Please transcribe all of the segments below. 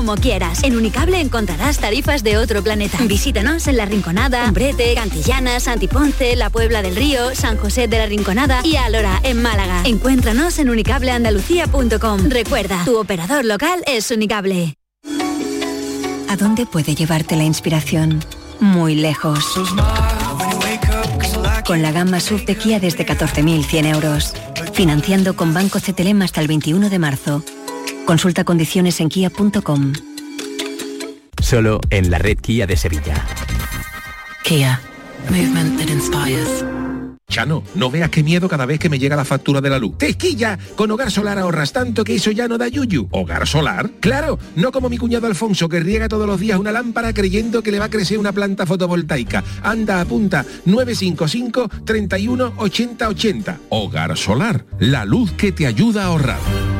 como quieras. En Unicable encontrarás tarifas de otro planeta. Visítanos en La Rinconada, Umbrete, Cantillana, Santiponce, La Puebla del Río, San José de la Rinconada y Alora, en Málaga. Encuéntranos en unicableandalucía.com. Recuerda, tu operador local es Unicable. ¿A dónde puede llevarte la inspiración? Muy lejos. Con la gama SUV de Kia desde 14.100 euros. Financiando con Banco CTLM hasta el 21 de marzo. Consulta condiciones en kia.com. Solo en la red Kia de Sevilla. Kia. Movement that inspires. Chano, no veas qué miedo cada vez que me llega la factura de la luz. ¡Tesquilla! Con Hogar Solar ahorras tanto que eso ya no da yuyu. ¿Hogar Solar? ¡Claro! No como mi cuñado Alfonso que riega todos los días una lámpara creyendo que le va a crecer una planta fotovoltaica. Anda, apunta 955 31 80 80. Hogar Solar, la luz que te ayuda a ahorrar.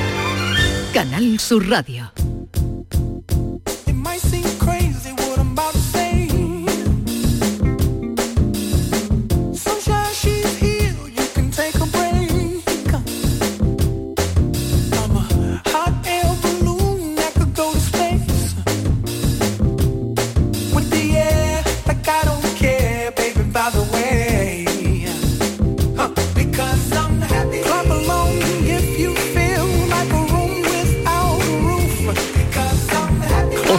Canal Sur Radio.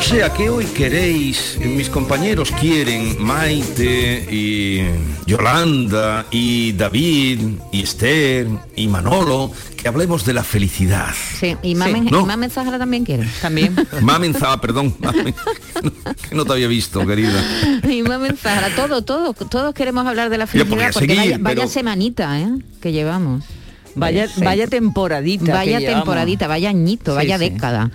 O sea que hoy queréis, mis compañeros quieren, Maite y Yolanda y David y Esther y Manolo, que hablemos de la felicidad. Sí, y Mamen, ¿no? Zahara también quiere. También. Mamen Zahara, perdón, Mamen, que no te había visto, querida. y Mamen Zahara, todo, todo, todos queremos hablar de la felicidad porque seguir, vaya, vaya pero- semanita, ¿eh? Que llevamos. Vaya- vaya temporadita Vaya que llevamos. temporadita, vaya añito, Sí, vaya sí. década.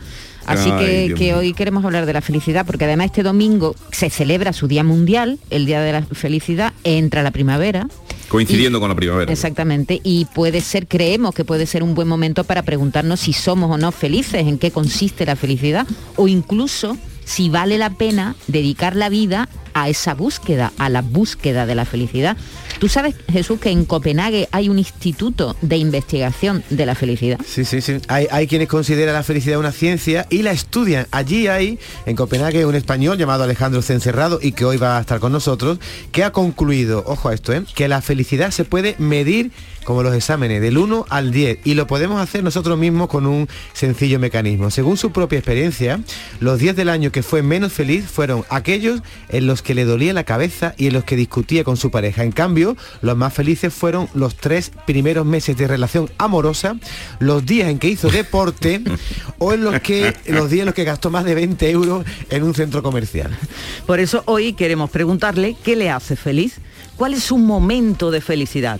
Así Ay, que, hoy queremos hablar de la felicidad, porque además este domingo se celebra su Día Mundial, el Día de la Felicidad, entra la primavera. Coincidiendo con la primavera. Exactamente, y puede ser, creemos que puede ser un buen momento para preguntarnos si somos o no felices, en qué consiste la felicidad, o incluso si vale la pena dedicar la vida a esa búsqueda, a la búsqueda de la felicidad. Tú sabes, Jesús, que en Copenhague hay un instituto de investigación de la felicidad. Sí, sí, sí. Hay, quienes consideran la felicidad una ciencia y la estudian. Allí hay, en Copenhague, un español llamado Alejandro Cencerrado y que hoy va a estar con nosotros, que ha concluido, ojo a esto, ¿eh? que la felicidad se puede medir como los exámenes, del 1 al 10, y lo podemos hacer nosotros mismos con un sencillo mecanismo. Según su propia experiencia, los 10 del año que fue menos feliz fueron aquellos en los que le dolía la cabeza y en los que discutía con su pareja. En cambio, los más felices fueron los tres primeros meses de relación amorosa, los días en que hizo deporte o en los que los días en los que gastó más de 20 euros en un centro comercial. Por eso hoy queremos preguntarle qué le hace feliz, cuál es su momento de felicidad.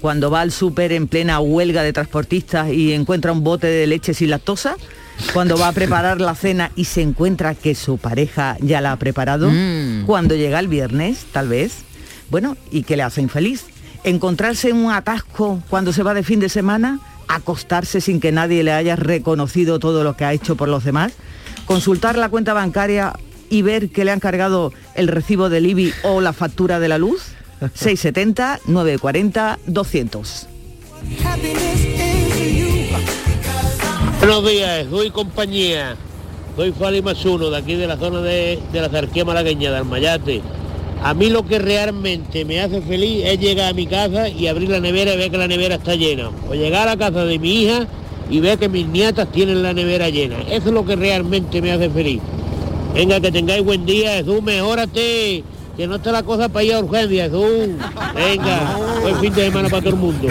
Cuando va al súper en plena huelga de transportistas y encuentra un bote de leche sin lactosa, cuando va a preparar la cena y se encuentra que su pareja ya la ha preparado, Mm. cuando llega el viernes, tal vez, bueno, y qué le hace infeliz. Encontrarse en un atasco cuando se va de fin de semana, acostarse sin que nadie le haya reconocido todo lo que ha hecho por los demás, consultar la cuenta bancaria y ver que le han cargado el recibo del IBI o la factura de la luz. 670 940 200. Buenos días, soy compañía. Soy Fali Masuno, de aquí de la zona de, de la Zarquía Malagueña, de Almayate. A mí lo que realmente me hace feliz es llegar a mi casa y abrir la nevera y ver que la nevera está llena. O llegar a la casa de mi hija y ver que mis nietas tienen la nevera llena. Eso es lo que realmente me hace feliz. Venga, que tengáis buen día, Jesús, mejórate. Que no está la cosa para ir a urgencia, Jesús. Venga, buen fin de semana para todo el mundo.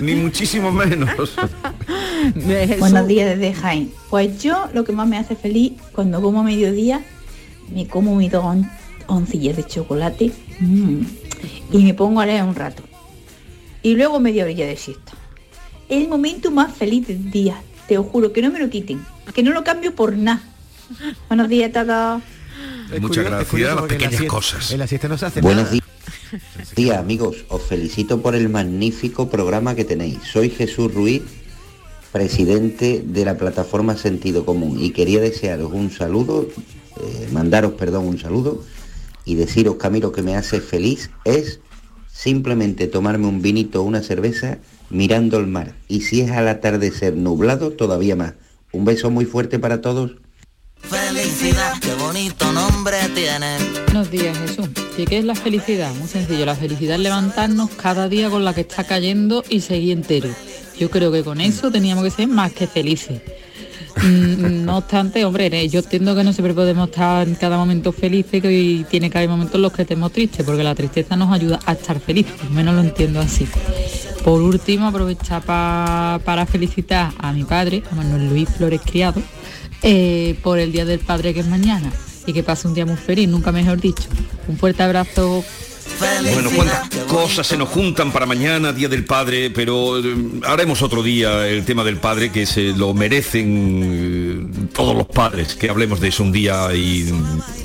Ni muchísimo menos. Buenos días desde Jaén. Pues yo lo que más me hace feliz cuando como a mediodía, me como mis dos on- oncillas de chocolate mm, y me pongo a leer un rato. Y luego media orilla de siesta. El momento más feliz del día. Te lo juro, que no me lo quiten. Que no lo cambio por nada. Buenos días a todos. Muchas gracias. Las porque en la pequeñas siesta- cosas. En la siesta no se hace Buenos. Días, amigos. Os felicito por el magnífico programa que tenéis. Soy Jesús Ruiz, presidente de la plataforma Sentido Común y quería desearos un saludo, eh, mandaros, perdón, un saludo y deciros que a mí lo que me hace feliz es simplemente tomarme un vinito o una cerveza mirando el mar y si es al atardecer nublado todavía más. Un beso muy fuerte para todos. Felicidad, qué bonito nombre tiene. Buenos días, Jesús. ¿Y qué es la felicidad? Muy sencillo, la felicidad es levantarnos cada día con la que está cayendo y seguir entero. Yo creo que con eso teníamos que ser más que felices. Mm, No obstante, hombre, yo entiendo que no siempre podemos estar en cada momento felices, hoy tiene que haber momentos en los que estemos tristes, porque la tristeza nos ayuda a estar felices, al menos lo entiendo así. Por último, aprovechar pa- para felicitar a mi padre, a Manuel Luis Flores Criado, eh, por el Día del Padre que es mañana y que pase un día muy feliz, nunca mejor dicho. Un fuerte abrazo. Bueno, cuántas cosas se nos juntan para mañana, Día del Padre, pero eh, haremos otro día el tema del padre que se lo merecen eh, todos los padres, que hablemos de eso un día y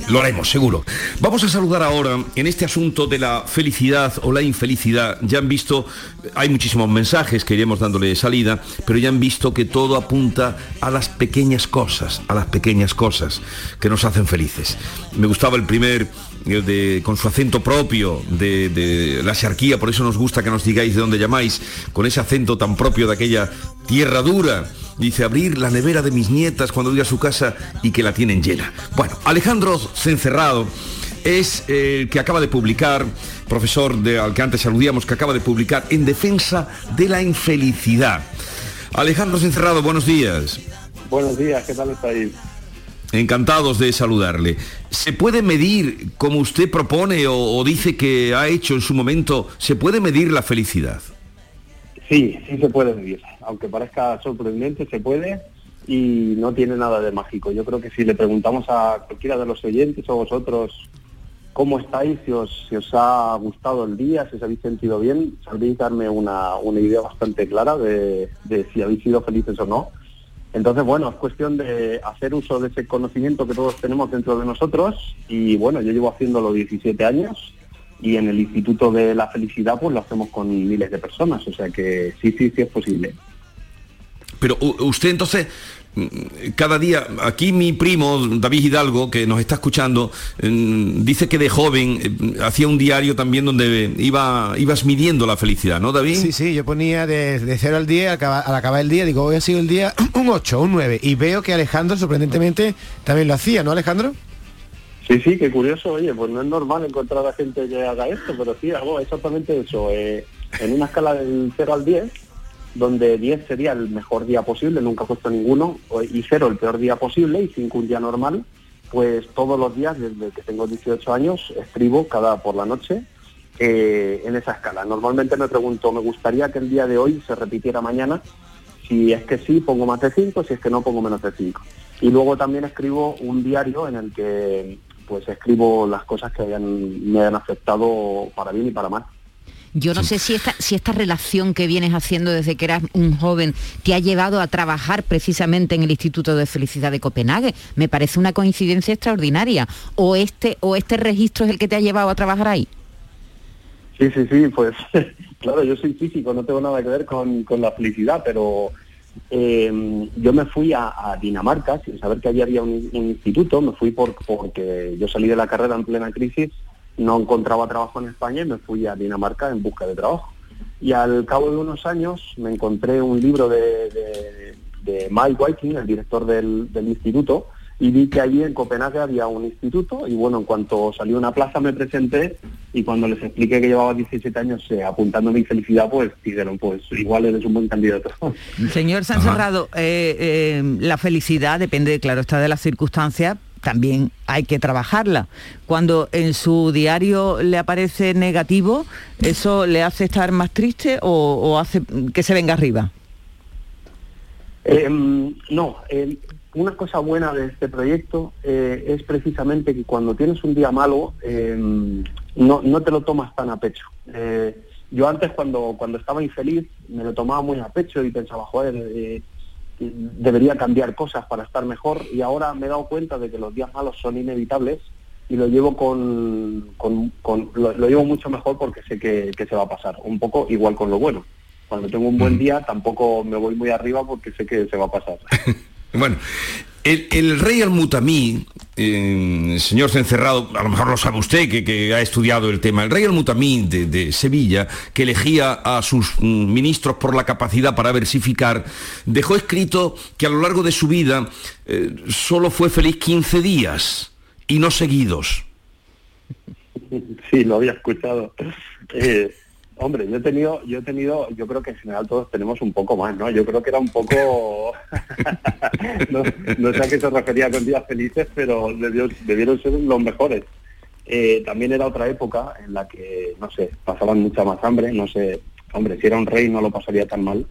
lo haremos, seguro. Vamos a saludar ahora en este asunto de la felicidad o la infelicidad. Ya han visto, hay muchísimos mensajes que iremos dándole salida, pero ya han visto que todo apunta a las pequeñas cosas, a las pequeñas cosas que nos hacen felices. Me gustaba el primer de- con su acento propio de, la xarquía, por eso nos gusta que nos digáis de dónde llamáis, con ese acento tan propio de aquella tierra dura. Dice, abrir la nevera de mis nietas cuando voy a su casa y que la tienen llena. Bueno, Alejandro Cencerrado es eh, el que acaba de publicar, profesor de, al que antes aludíamos, que acaba de publicar En defensa de la infelicidad. Alejandro Cencerrado, buenos días. Buenos días, ¿qué tal estáis? Encantados de saludarle. ¿Se puede medir, como usted propone o, dice que ha hecho en su momento, se puede medir la felicidad? Sí, sí se puede medir. Aunque parezca sorprendente, se puede y no tiene nada de mágico. Yo creo que si le preguntamos a cualquiera de los oyentes o vosotros cómo estáis, si os, si os ha gustado el día, si os habéis sentido bien, sabréis darme una, una idea bastante clara de si habéis sido felices o no. Entonces, bueno, es cuestión de hacer uso de ese conocimiento que todos tenemos dentro de nosotros y bueno, yo llevo haciéndolo 17 años y en el Instituto de la Felicidad pues lo hacemos con miles de personas, o sea que sí, sí, sí es posible. Pero usted entonces, cada día, aquí mi primo, David Hidalgo, que nos está escuchando, mm, dice que de joven eh, hacía un diario también donde iba, ibas midiendo la felicidad, ¿no, David? Sí, sí, yo ponía de, de 0 al 10, al acabar, al acabar el día, digo, hoy ha sido el día un 8, un 9. Y veo que Alejandro, sorprendentemente, también lo hacía, ¿no, Alejandro? Sí, sí, qué curioso, oye, pues no es normal encontrar a gente que haga esto, pero sí, hago exactamente eso, eh, en una escala del 0 al 10, donde 10 sería el mejor día posible, nunca he puesto ninguno, y 0 el peor día posible, y 5 un día normal, pues todos los días, desde que tengo 18 años, escribo cada por la noche eh, en esa escala. Normalmente me pregunto, me gustaría que el día de hoy se repitiera mañana, si es que sí, pongo más de 5, si es que no, pongo menos de 5. Y luego también escribo un diario en el que pues escribo las cosas que me hayan afectado para bien y para mal. Yo no sé si esta, si esta relación que vienes haciendo desde que eras un joven te ha llevado a trabajar precisamente en el Instituto de Felicidad de Copenhague. Me parece una coincidencia extraordinaria. O este, o este registro es el que te ha llevado a trabajar ahí. Sí, sí, sí, pues claro, yo soy físico, no tengo nada que ver con, con la felicidad, pero eh, yo me fui a, a, Dinamarca sin saber que allí había un, un instituto, me fui por, porque yo salí de la carrera en plena crisis, no encontraba trabajo en España y me fui a Dinamarca en busca de trabajo. Y al cabo de unos años me encontré un libro de, de, de Mike Whiting, el director del, del instituto, y vi que allí en Copenhague había un instituto y bueno, en cuanto salió una plaza me presenté y cuando les expliqué que llevaba 17 años eh, apuntando mi felicidad, pues dijeron, pues igual eres un buen candidato. Señor Sancerrado, eh, eh, la felicidad depende, claro, está de las circunstancias, también hay que trabajarla. Cuando en su diario le aparece negativo, ¿eso le hace estar más triste o, hace que se venga arriba? Eh, no, eh, una cosa buena de este proyecto eh, es precisamente que cuando tienes un día malo eh, no, no, te lo tomas tan a pecho. Eh, yo antes cuando, cuando estaba infeliz me lo tomaba muy a pecho y pensaba, joder, debería cambiar cosas para estar mejor y ahora me he dado cuenta de que los días malos son inevitables y lo llevo con, con, con lo, lo, llevo mucho mejor porque sé que, que se va a pasar, un poco igual con lo bueno. Cuando tengo un buen día tampoco me voy muy arriba porque sé que se va a pasar. Bueno, el, el, rey Al-Mutamí, eh, señor Cencerrado, a lo mejor lo sabe usted que, que ha estudiado el tema, el rey Al-Mutamí de, de, Sevilla, que elegía a sus mm, ministros por la capacidad para versificar, dejó escrito que a lo largo de su vida eh, solo fue feliz 15 días y no seguidos. Sí, lo había escuchado. Eh, Hombre, yo he tenido, yo he tenido, yo creo que en general todos tenemos un poco más, ¿no? Yo creo que era un poco, no, no, sé a qué se refería con días felices, pero debieron ser los mejores. Eh, también era otra época en la que, no sé, pasaban mucha más hambre, no sé, hombre, si era un rey no lo pasaría tan mal,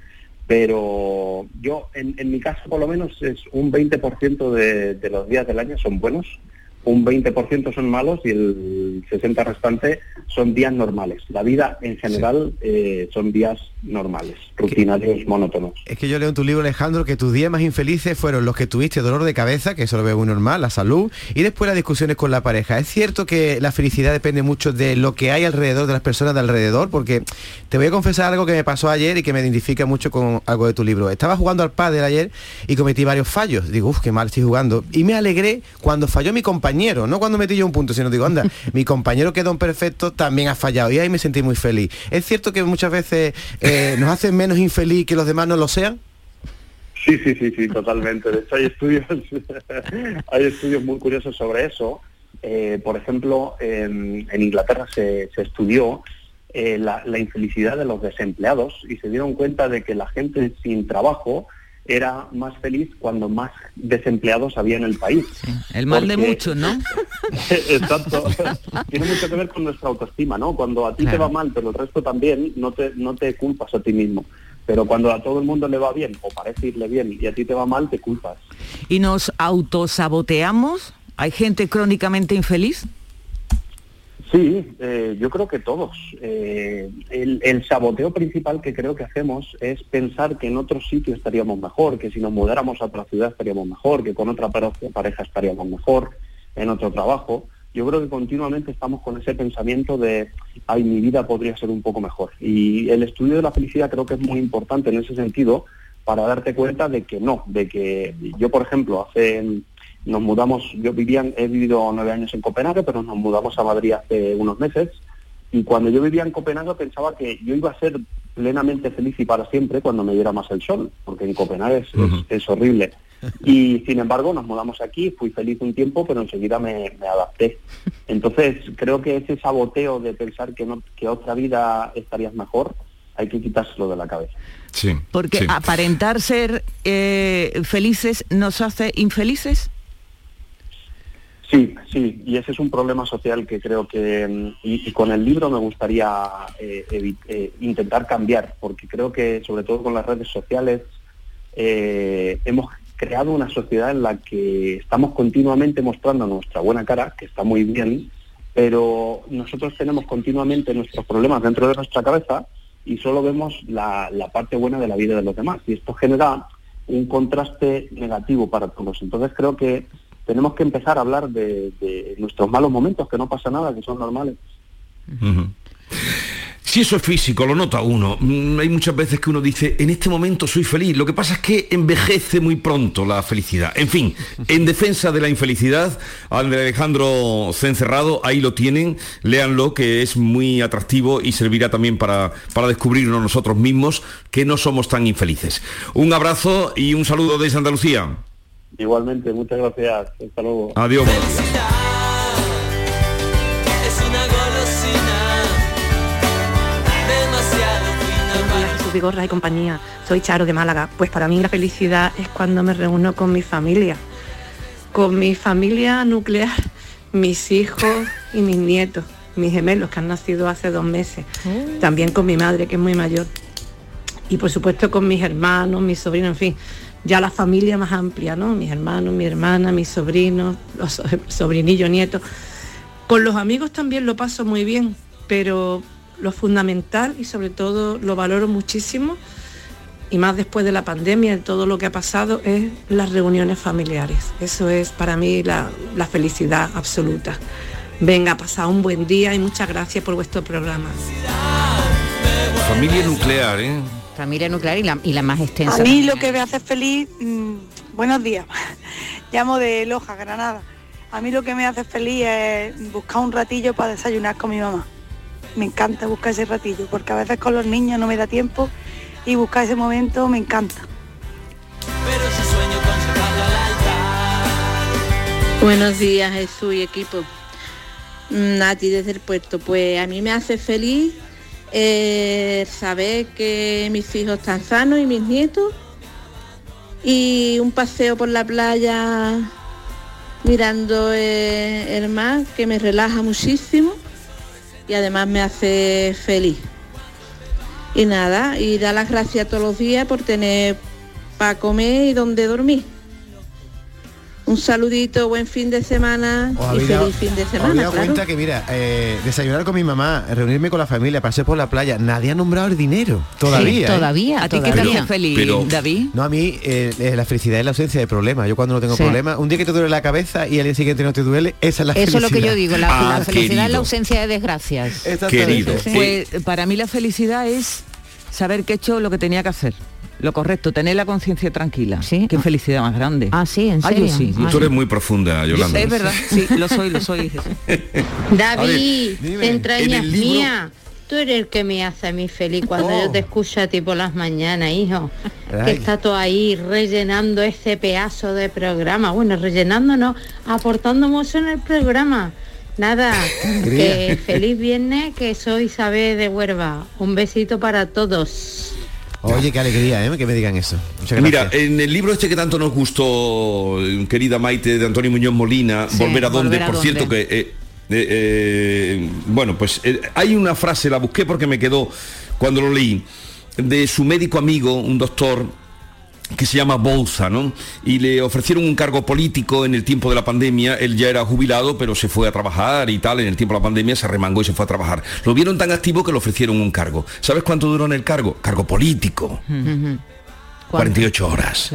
pero yo, en, en mi caso por lo menos, es un 20% de, de los días del año son buenos, un 20% son malos y el 60% restante son días normales. La vida en general sí. eh, son días normales, rutinarios, monótonos. Es que yo leo en tu libro, Alejandro, que tus días más infelices fueron los que tuviste dolor de cabeza, que eso lo veo muy normal, la salud, y después las discusiones con la pareja. Es cierto que la felicidad depende mucho de lo que hay alrededor, de las personas de alrededor, porque te voy a confesar algo que me pasó ayer y que me identifica mucho con algo de tu libro. Estaba jugando al pádel ayer y cometí varios fallos. Digo, uff, qué mal estoy jugando. Y me alegré cuando falló mi compañero, no cuando metí yo un punto, sino digo, anda, mi compañero quedó en perfecto, también ha fallado y ahí me sentí muy feliz. ¿Es cierto que muchas veces eh, nos hacen menos infeliz que los demás no lo sean? Sí, sí, sí, sí, totalmente. De hecho, hay estudios, hay estudios muy curiosos sobre eso. Eh, por ejemplo, en, Inglaterra se, se estudió eh, la infelicidad de los desempleados y se dieron cuenta de que la gente sin trabajo era más feliz cuando más desempleados había en el país. Sí, el mal Porque... de muchos, ¿no? Exacto. Tiene mucho que ver con nuestra autoestima, ¿no? Cuando a ti claro. te va mal, pero el resto también, no te, no te culpas a ti mismo. Pero cuando a todo el mundo le va bien, o parece irle bien, y a ti te va mal, te culpas. ¿Y nos autosaboteamos? ¿Hay gente crónicamente infeliz? Sí, eh, yo creo que todos. Eh, el, el, saboteo principal que creo que hacemos es pensar que en otro sitio estaríamos mejor, que si nos mudáramos a otra ciudad estaríamos mejor, que con otra pareja estaríamos mejor, en otro trabajo. Yo creo que continuamente estamos con ese pensamiento de, ay, mi vida podría ser un poco mejor. Y el estudio de la felicidad creo que es muy importante en ese sentido para darte cuenta de que no, de que yo, por ejemplo, hace nos mudamos, yo vivía, he vivido nueve años en Copenhague, pero nos mudamos a Madrid hace unos meses, y cuando yo vivía en Copenhague pensaba que yo iba a ser plenamente feliz y para siempre cuando me diera más el sol, porque en Copenhague es, uh -huh. es, es horrible. Y sin embargo nos mudamos aquí, fui feliz un tiempo, pero enseguida me, me, adapté. Entonces creo que ese saboteo de pensar que, no, que otra vida estarías mejor, hay que quitárselo de la cabeza. Sí, Porque sí. aparentar ser eh, felices nos hace infelices. Sí, sí, y ese es un problema social que creo que, mm, y, con el libro me gustaría eh, eh, intentar cambiar, porque creo que sobre todo con las redes sociales eh, hemos creado una sociedad en la que estamos continuamente mostrando nuestra buena cara, que está muy bien, pero nosotros tenemos continuamente nuestros problemas dentro de nuestra cabeza y solo vemos la, la parte buena de la vida de los demás, y esto genera un contraste negativo para todos. Entonces creo que tenemos que empezar a hablar de, de, nuestros malos momentos, que no pasa nada, que son normales. Uh -huh. Si eso es físico, lo nota uno. Mm, Hay muchas veces que uno dice, en este momento soy feliz. Lo que pasa es que envejece muy pronto la felicidad. En fin, en defensa de la infelicidad, al de Alejandro Cencerrado, ahí lo tienen, léanlo, que es muy atractivo y servirá también para, para descubrirnos nosotros mismos que no somos tan infelices. Un abrazo y un saludo desde Andalucía. Igualmente, muchas gracias. Hasta luego. Adiós. Vigorra y compañía. Soy Charo de Málaga. Pues para mí la felicidad es cuando me reúno con mi familia. Con mi familia nuclear, mis hijos y mis nietos, mis gemelos que han nacido hace dos meses. También con mi madre, que es muy mayor. Y por supuesto con mis hermanos, mis sobrinos, en fin. Ya la familia más amplia, ¿no? Mis hermanos, mi hermana, mis sobrinos, los so- sobrinillos, nietos. Con los amigos también lo paso muy bien, pero lo fundamental y sobre todo lo valoro muchísimo, y más después de la pandemia, de todo lo que ha pasado, es las reuniones familiares. Eso es para mí la, la felicidad absoluta. Venga, pasad un buen día y muchas gracias por vuestro programa. Familia nuclear, ¿eh? Familia nuclear y la, y la más extensa. A mí lo que me hace feliz, mm, buenos días, llamo de Loja, Granada. A mí lo que me hace feliz es buscar un ratillo para desayunar con mi mamá. Me encanta buscar ese ratillo, porque a veces con los niños no me da tiempo y buscar ese momento me encanta. Pero su sueño conservarlo al altar Buenos días Jesús y equipo. Mm, Nati desde el puerto. Pues a mí me hace feliz eh, saber que mis hijos están sanos y mis nietos. Y un paseo por la playa mirando eh, el mar que me relaja muchísimo y además me hace feliz. Y nada, y dar las gracias todos los días por tener para comer y donde dormir. Un saludito, buen fin de semana Os Oh, y feliz dado- fin de semana. habéis dado claro. cuenta que, mira, eh, desayunar con mi mamá, reunirme con la familia, paseo por la playa, nadie ha nombrado el dinero. Todavía. Sí, ¿eh? todavía, ¿A ti qué te hace feliz, Pero- David? No, a mí eh, la felicidad es la ausencia de problemas. Yo cuando no tengo Sí. problemas, un día que te duele la cabeza y al día siguiente no te duele, esa es la Eso es lo que yo digo, la, Ah, la felicidad es la ausencia de desgracias. Querido. Sí. Pues para mí la felicidad es saber que he hecho lo que tenía que hacer. Lo correcto, tener la conciencia tranquila. ¿Sí? Qué felicidad más grande. Ah, sí, en Ah, yo serio. sí, yo Tú eres muy profunda, Yolanda. Es verdad, sí, lo soy, lo soy. David, de entrañas En el libro- mía, tú eres el que me hace a mí feliz cuando Oh. yo te escucho a ti por las mañanas, hijo. Ay. Que está todo ahí rellenando ese pedazo de programa. Bueno, rellenando no, aportando mucho en el programa. Nada, que feliz viernes, que soy Isabel de Huerva. Un besito para todos. Oye, qué alegría, ¿eh? Que me digan eso. Mira, en el libro este que tanto nos gustó, eh, querida Maite, de Antonio Muñoz Molina, Sí, Volver a a por dónde. cierto que... eh, eh, eh, bueno, pues eh, hay una frase, la busqué porque me quedó cuando lo leí, de su médico amigo, un doctor que se llama Bolsa, ¿no? Y le ofrecieron un cargo político en el tiempo de la pandemia, él ya era jubilado, pero se fue a trabajar y tal, en el tiempo de la pandemia se remangó y se fue a trabajar. Lo vieron tan activo que le ofrecieron un cargo. ¿Sabes cuánto duró en el cargo? Cargo político. 48 horas.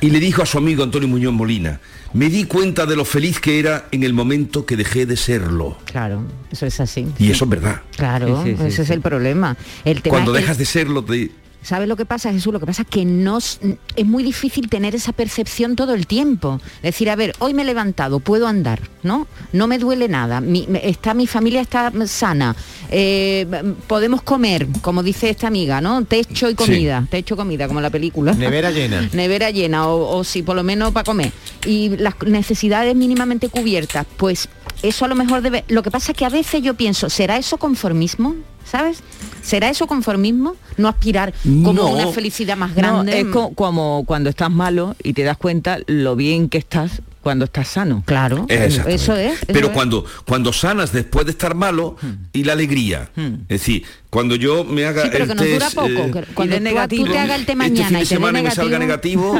Y le dijo a su amigo Antonio Muñoz Molina, me di cuenta de lo feliz que era en el momento que dejé de serlo. Claro, eso es así. Y eso es verdad. Claro, Sí, sí, sí, ese es sí. el problema. El tema Cuando es dejas de serlo, te... ¿Sabes lo que pasa, Jesús? Lo que pasa es que no es muy difícil tener esa percepción todo el tiempo. Decir, a ver, hoy me he levantado, puedo andar, ¿no? No me duele nada, mi, está, mi familia está sana, eh, podemos comer, como dice esta amiga, ¿no? Techo y comida, techo y comida, como la película. Nevera llena. Nevera llena, o, o si por lo menos para comer. Y las necesidades mínimamente cubiertas, pues eso a lo mejor debe... Lo que pasa es que a veces yo pienso, ¿será eso conformismo? ¿Sabes? ¿Será eso conformismo? No aspirar como No. una felicidad más No, grande. es co- como cuando estás malo y te das cuenta lo bien que estás cuando estás sano. Claro, Exactamente. Pero cuando, cuando sanas después de estar malo y la alegría. Es decir, cuando yo me haga Sí, pero el que nos dura test, poco. eh, cuando tú, tú te hagas el té este mañana fin de y semana y me salga negativo,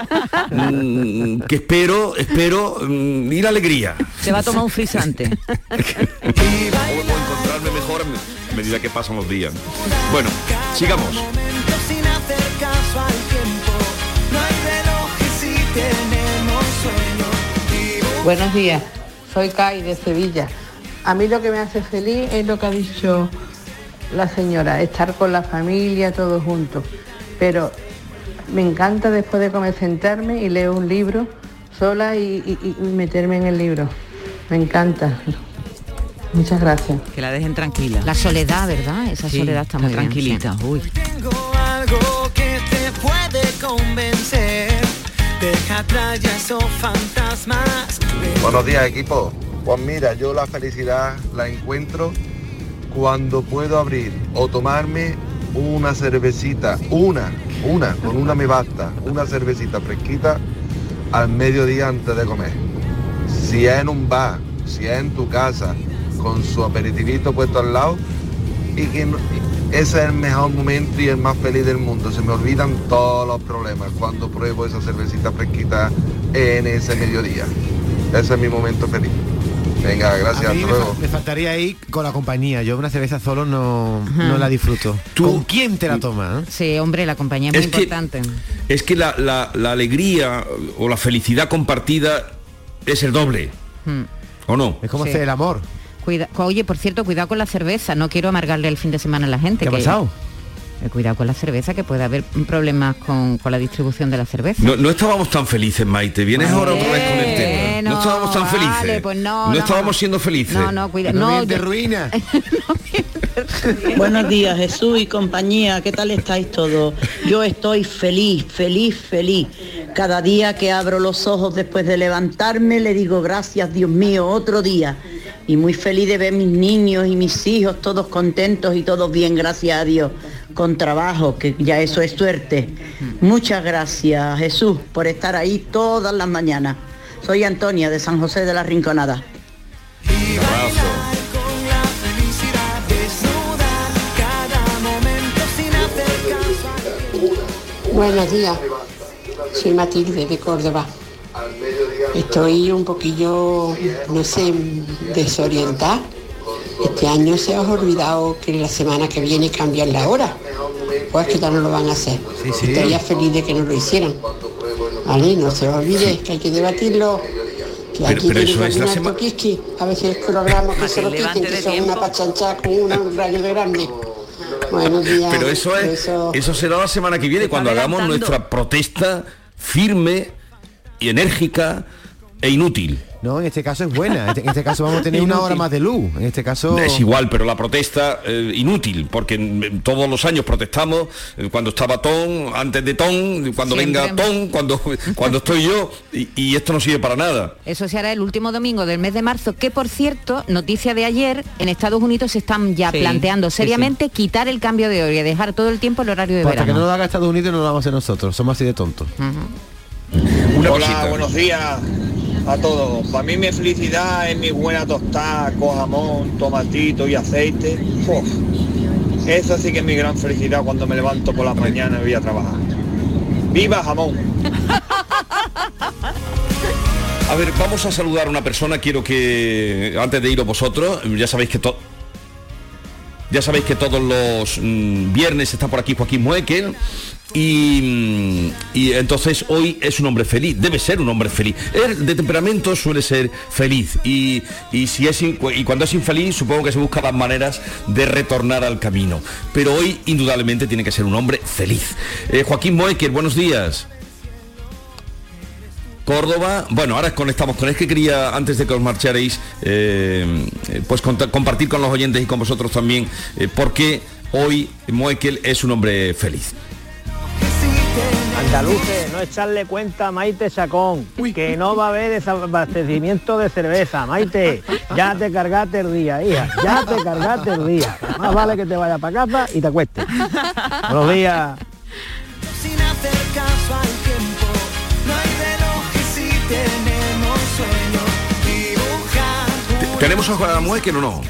mm, que espero, espero, mm, y la alegría. Se va a tomar un frisante. Puedo encontrarme mejor medida que pasan los días. Bueno, sigamos. Buenos días, soy Kai de Sevilla. A mí lo que me hace feliz es lo que ha dicho la señora, estar con la familia, todos juntos. Pero me encanta después de comer sentarme y leo un libro sola y- y meterme en el libro. Me encanta. Muchas gracias. Que la dejen tranquila. La soledad, ¿verdad? Esa Sí, soledad está está muy bien, tranquilita. sí. Uy. algo que te puede convencer. Deja atrás ya esos fantasmas. Buenos días equipo. Pues mira, yo la felicidad la encuentro cuando puedo abrir o tomarme una cervecita, una, una, con una me basta, una cervecita fresquita al mediodía antes de comer. Si es en un bar, si es en tu casa, con su aperitivito puesto al lado, y que no- ese es el mejor momento y el más feliz del mundo. Se me olvidan todos los problemas cuando pruebo esa cervecita fresquita en ese mediodía. Ese es mi momento feliz. Venga, gracias, A mí hasta me, luego. fa- me faltaría ir con la compañía. Yo una cerveza solo no, no la disfruto. ¿Con quién te la tomas? eh? Sí, hombre, la compañía es muy que- importante. Es que la, la- la alegría o la felicidad compartida es el doble, Hmm. ¿o no? Es como Sí. hacer el amor. Cuida- oye, por cierto, cuidado con la cerveza. No quiero amargarle el fin de semana a la gente. ¿Qué ha que- pasado? Eh, Cuidado con la cerveza, que puede haber problemas con, con la distribución de la cerveza. No, no estábamos tan felices, Maite. Vienes ahora otra vez con el tema. No estábamos tan vale, felices. pues no, no. estábamos siendo felices. No, no, cuida- no, yo- ruina. Buenos días Jesús y compañía, ¿qué tal estáis todos? Yo estoy feliz, feliz, feliz. Cada día que abro los ojos después de levantarme le digo gracias Dios mío, otro día. Y muy feliz de ver mis niños y mis hijos todos contentos y todos bien, gracias a Dios. Con trabajo, que ya eso es suerte. Muchas gracias Jesús por estar ahí todas las mañanas. Soy Antonia de San José de la Rinconada. Buenos días, soy Matilde de Córdoba. Estoy un poquillo, no sé, desorientada. Este año se os ha olvidado que la semana que viene cambian la hora. Pues que ya no lo van a hacer. sí. Estaría feliz de que no lo hicieran. Vale, no se os olvide que hay que debatirlo. Que Pero- aquí pero eso es la opinar sema- Toquiski. A veces programas que se lo quiten, que son una pachancha con una- un rayo de grande. Buenos días. Pero eso es, Eso- eso será la semana que viene cuando hagamos nuestra protesta firme y enérgica e inútil. No, en este caso es buena. En este caso vamos a tener una hora más de luz. En este caso... Es igual, pero la protesta eh, inútil, porque todos los años protestamos eh, cuando estaba Tom, antes de Tom, cuando Siempre. venga Tom, cuando, cuando estoy yo, y, y esto no sirve para nada. Eso se hará el último domingo del mes de marzo, que por cierto, noticia de ayer, en Estados Unidos se están ya Sí, planteando sí, seriamente quitar el cambio de hora y dejar todo el tiempo el horario de Pues hasta que no verano. lo haga Estados Unidos no lo vamos a hacer nosotros. Somos así de tontos. Una Hola, cosita. buenos días a todos. Para mí mi felicidad es mi buena tostada con jamón, tomatito y aceite. Uf, esa sí que es mi gran felicidad cuando me levanto por la mañana y voy a trabajar. ¡Viva jamón! A ver, vamos a saludar a una persona, quiero que, antes de iros vosotros, ya sabéis que todo... Ya sabéis que todos los mm, viernes está por aquí Joaquín Muekel y, mm, y entonces hoy es un hombre feliz, debe ser un hombre feliz. Él de temperamento suele ser feliz y, y si es y cuando es infeliz supongo que se busca las maneras de retornar al camino. Pero hoy indudablemente tiene que ser un hombre feliz. Eh, Joaquín Moekel, buenos días. Córdoba. Bueno, ahora conectamos con él que quería, antes de que os marcharéis, eh, eh, pues compartir con los oyentes y con vosotros también eh, por qué hoy Moekel es un hombre feliz. Andaluces, no echarle cuenta a Maite Chacón, que no va a haber desabastecimiento de cerveza. Maite, ya te cargaste el día, hija, ya te cargaste el día. Más vale que te vayas para casa y te acuestes. Buenos días. Tenemos sueño. Dibujar ¿Tenemos a Moekel o no?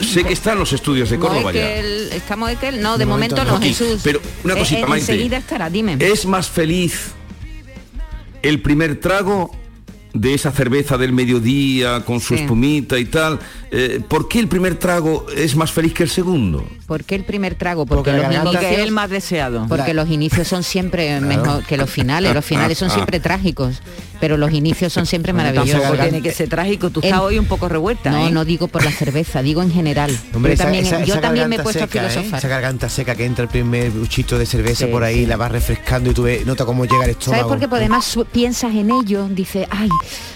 Sé que está en los estudios de Córdoba ya. Moekel, ¿Está Moekel? No, de, De momento, momento no. Jesús. Pero una Eh, cosita, eh, Maite. Enseguida estará, dime. ¿Es más feliz el primer trago de esa cerveza del mediodía con su Sí. espumita y tal? Eh, ¿Por qué el primer trago es más feliz que el segundo? ¿Por qué el primer trago? Porque, Porque los inicios, Porque es el más deseado. Porque La- los inicios son siempre mejor que los finales. Los finales son siempre trágicos. Pero los inicios son siempre maravillosos. tampoco tiene que ser trágico. Tú En- estás hoy un poco revuelta. No, ¿eh? no digo por la cerveza, digo en general. Hombre, esa- también, esa- yo esa también me he puesto seca, a ¿eh? filosofar. Esa garganta seca que entra el primer buchito de cerveza Sí, por ahí, sí. la vas refrescando y tú ves, nota cómo llega el ¿Sabes estómago. por qué? Porque además piensas en ello, dice, ay,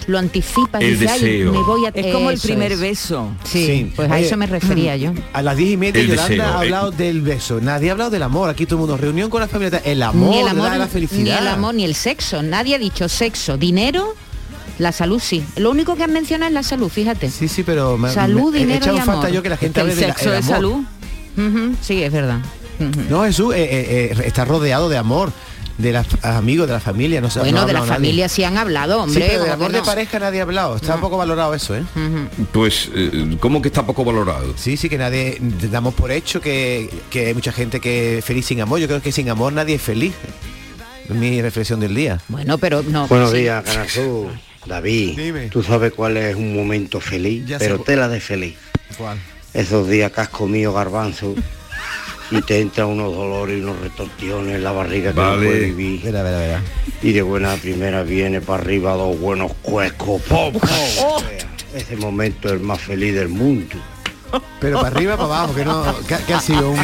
lo anticipas, El dice, ay, deseo. me voy a Es como el primer es. beso. Sí, pues a Oye, eso me refería yo. A las diez y media El Yolanda deseo, ha eh. hablado del beso. Nadie ha hablado del amor. Aquí todo el mundo, reunión con la familia. El amor, ni el amor, la, la ni felicidad. el amor, ni el sexo. Nadie ha dicho sexo, dinero, la salud sí. Lo único que han mencionado es la salud, fíjate. Sí, sí, pero me- salud, me- he dinero echado y en falta amor. yo que la gente el hable de la- el amor. salud. Sí, es verdad. No, Jesús, eh, eh, eh, está rodeado de amor, de los amigos, de la familia. No sé, Bueno, no ha de la nadie. familia sí han hablado, Sí, hombre. pero de ¿cómo amor que de no? pareja nadie ha hablado. Está poco valorado eso, ¿eh? Pues, eh, ¿cómo que está poco valorado? Sí, sí, que nadie damos por hecho que, que hay mucha gente que es feliz sin amor. Yo creo que sin amor nadie es feliz. Es mi reflexión del día. Bueno, pero no. Buenos sí. días, Canasú. David, Dime. tú sabes cuál es un momento feliz, Ya sé pero cu- tela de feliz. ¿Cuál? Esos días que has comido garbanzo y te entran unos dolores y unos retortiones en la barriga que Vale. no puedes vivir. Verá, verá, verá. Y de buena primera viene para arriba dos buenos cuescos. ¡pum, pum! O sea, Ese momento es el más feliz del mundo. Pero para arriba, para abajo, que no, que, que ha sido un.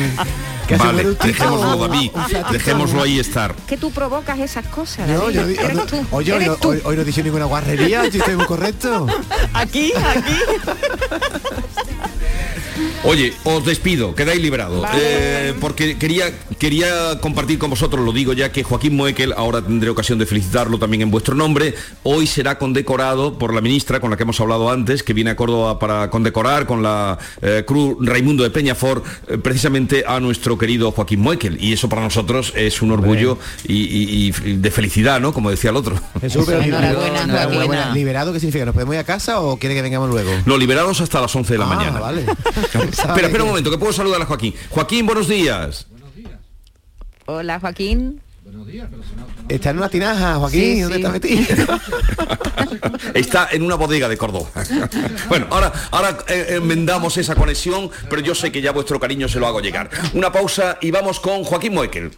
Vale, dejémoslo, David. Dejémoslo ahí estar. Que tú provocas esas cosas. No, yo Eres tú, oye, eres tú. hoy- hoy no dicho ninguna guarrería, si estoy muy correcto. Aquí, aquí. Oye, os despido, quedáis liberados. Vale. Eh, porque quería, quería compartir con vosotros, lo digo ya que Joaquín Moekel, ahora tendré ocasión de felicitarlo también en vuestro nombre, hoy será condecorado por la ministra con la que hemos hablado antes, que viene a Córdoba para condecorar con la eh, Cruz Raimundo de Peñafort, eh, precisamente a nuestro querido Joaquín Moekel. Y eso para nosotros es un orgullo y, y- y de felicidad, ¿no? Como decía el otro. Jesús, pero. Joaquina. ¿Liberado qué significa? ¿Nos podemos ir a casa o quiere que vengamos luego? No, liberados hasta las 11 de la Ah, mañana. vale. Espera, espera un momento, que puedo saludar a Joaquín. Joaquín, buenos días. Hola, Joaquín. Está en una tinaja, Joaquín, Sí, ¿dónde sí. está metido? Está en una bodega de Córdoba. bueno, ahora, ahora eh, enmendamos esa conexión, pero yo sé que ya vuestro cariño se lo hago llegar. Una pausa y vamos con Joaquín Moekel.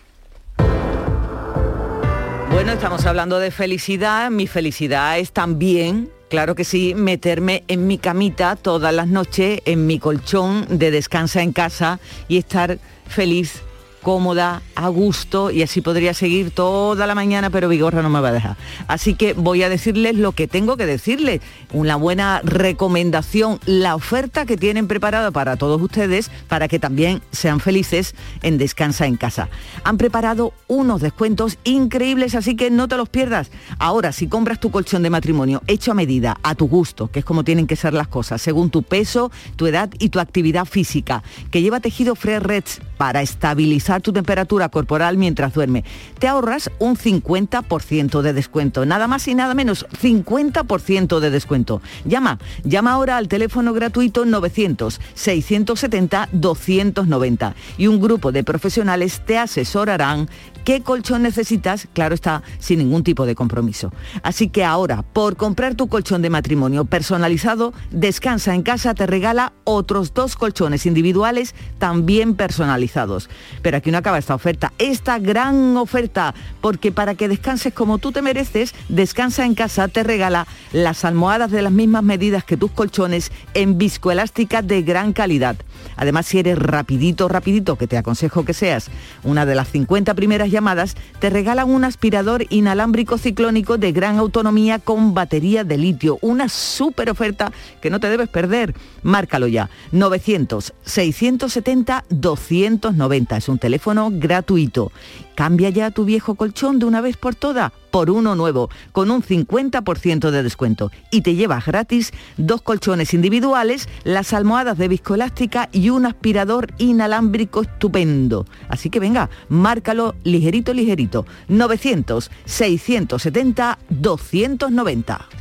Bueno, estamos hablando de felicidad. Mi felicidad es también, claro que sí, meterme en mi camita todas las noches, en mi colchón de descansa en casa y estar feliz cómoda, a gusto y así podría seguir toda la mañana, pero Vigorra no me va a dejar. Así que voy a decirles lo que tengo que decirles. Una buena recomendación, la oferta que tienen preparada para todos ustedes para que también sean felices en Descansa en Casa. Han preparado unos descuentos increíbles, así que no te los pierdas. Ahora, si compras tu colchón de matrimonio hecho a medida, a tu gusto, que es como tienen que ser las cosas, según tu peso, tu edad y tu actividad física, que lleva tejido Fresh Reds para estabilizar tu temperatura corporal mientras duerme, te ahorras un 50% de descuento. Nada más y nada menos, 50% de descuento. Llama, llama ahora al teléfono gratuito 900-670-290 y un grupo de profesionales te asesorarán qué colchón necesitas, claro está, sin ningún tipo de compromiso. Así que ahora, por comprar tu colchón de matrimonio personalizado, Descansa en casa te regala otros dos colchones individuales también personalizados. Pero aquí no acaba esta oferta, esta gran oferta, porque para que descanses como tú te mereces, Descansa en casa te regala las almohadas de las mismas medidas que tus colchones en viscoelástica de gran calidad. Además, si eres rapidito, rapidito, que te aconsejo que seas una de las 50 primeras llamadas, te regalan un aspirador inalámbrico ciclónico de gran autonomía con batería de litio. Una súper oferta que no te debes perder. Márcalo ya. 900-670-290. Es un teléfono gratuito. Cambia ya tu viejo colchón de una vez por todas por uno nuevo, con un 50% de descuento. Y te llevas gratis dos colchones individuales, las almohadas de viscoelástica y un aspirador inalámbrico estupendo. Así que venga, márcalo ligerito, ligerito. 900-670-290.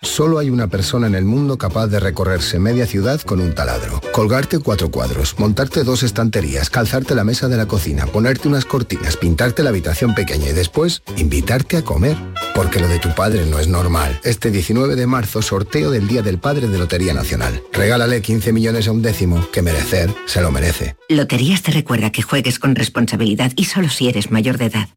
Solo hay una persona en el mundo capaz de recorrerse media ciudad con un taladro. Colgarte cuatro cuadros, montarte dos estanterías, calzarte la mesa de la cocina, ponerte unas cortinas, pintarte la habitación pequeña y después invitarte a comer. Porque lo de tu padre no es normal. Este 19 de marzo, sorteo del Día del Padre de Lotería Nacional. Regálale 15 millones a un décimo, que merecer se lo merece. Loterías te recuerda que juegues con responsabilidad y solo si eres mayor de edad.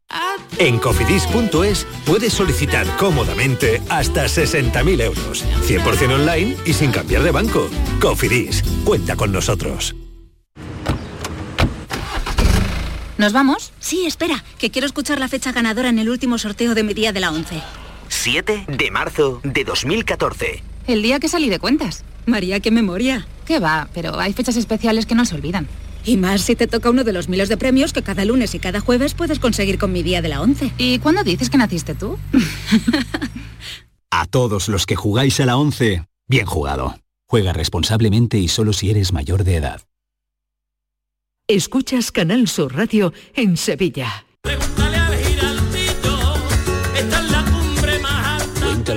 En cofidis.es puedes solicitar cómodamente hasta 60.000 euros, 100% online y sin cambiar de banco. Cofidis, cuenta con nosotros. ¿Nos vamos? Sí, espera, que quiero escuchar la fecha ganadora en el último sorteo de mi día de la 11. 7 de marzo de 2014. El día que salí de cuentas. María, qué memoria. Qué va, pero hay fechas especiales que no se olvidan. Y más si te toca uno de los miles de premios que cada lunes y cada jueves puedes conseguir con mi día de la 11. ¿Y cuándo dices que naciste tú? A todos los que jugáis a la 11, bien jugado. Juega responsablemente y solo si eres mayor de edad. Escuchas Canal Sur Radio en Sevilla. Cuenta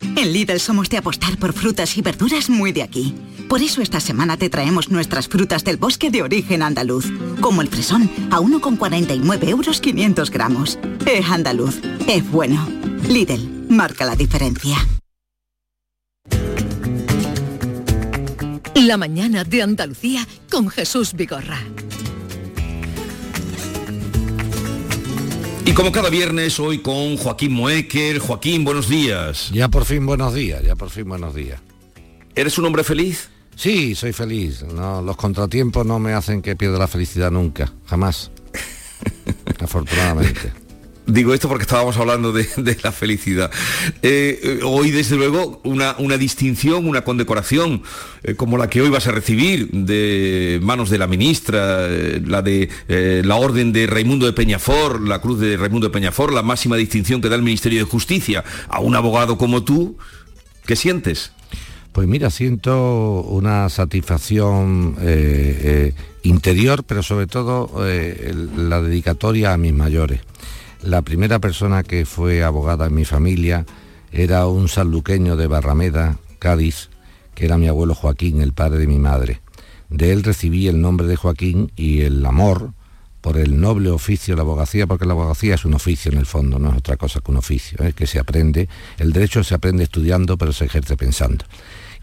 En Lidl somos de apostar por frutas y verduras muy de aquí. Por eso esta semana te traemos nuestras frutas del bosque de origen andaluz, como el fresón a 1,49 euros 500 gramos. Es andaluz, es bueno. Lidl, marca la diferencia. La mañana de Andalucía con Jesús Vigorra. Como cada viernes, hoy con Joaquín Moecker. Joaquín, buenos días. Ya por fin buenos días, ya por fin buenos días. ¿Eres un hombre feliz? Sí, soy feliz. No, los contratiempos no me hacen que pierda la felicidad nunca, jamás. Afortunadamente. Digo esto porque estábamos hablando de, la felicidad. Eh, eh, hoy, desde luego, una, distinción, una condecoración eh, como la que hoy vas a recibir de manos de la ministra, la de la Orden de Raimundo de Peñafor, la Cruz de Raimundo de Peñafor, la máxima distinción que da el Ministerio de Justicia a un abogado como tú, ¿qué sientes? Pues mira, siento una satisfacción interior, pero sobre todo la dedicatoria a mis mayores. La primera persona que fue abogada en mi familia era un sanluqueño de Barrameda, Cádiz, que era mi abuelo Joaquín, el padre de mi madre. De él recibí el nombre de Joaquín y el amor por el noble oficio de la abogacía, porque la abogacía es un oficio en el fondo, no es otra cosa que un oficio, es que se aprende, el derecho se aprende estudiando, pero se ejerce pensando.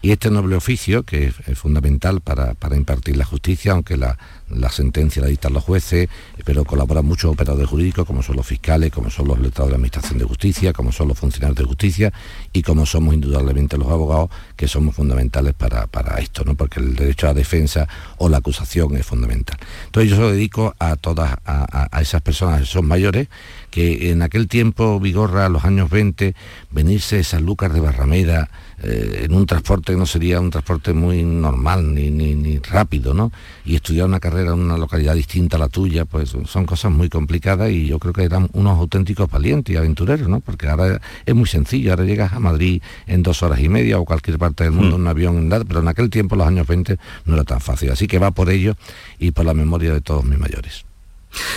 Y este noble oficio, que es, fundamental para impartir la justicia, aunque la la sentencia la dictan los jueces, pero colaboran muchos operadores jurídicos, como son los fiscales, como son los letrados de la Administración de Justicia, como son los funcionarios de justicia y como somos indudablemente los abogados, que somos fundamentales para, para esto, ¿no? porque el derecho a la defensa o la acusación es fundamental. Entonces yo se lo dedico a todas, a, a esas personas, esos mayores, que en aquel tiempo, Vigorra, los años 20, venirse de San Lucas de Barrameda, eh, en un transporte que no sería un transporte muy normal ni, ni, ni, rápido, ¿no? Y estudiar una carrera en una localidad distinta a la tuya, pues son cosas muy complicadas y yo creo que eran unos auténticos valientes y aventureros, ¿no? Porque ahora es muy sencillo, ahora llegas a Madrid en dos horas y media o cualquier parte del mundo en un avión, pero en aquel tiempo, los años 20, no era tan fácil. Así que va por ello y por la memoria de todos mis mayores.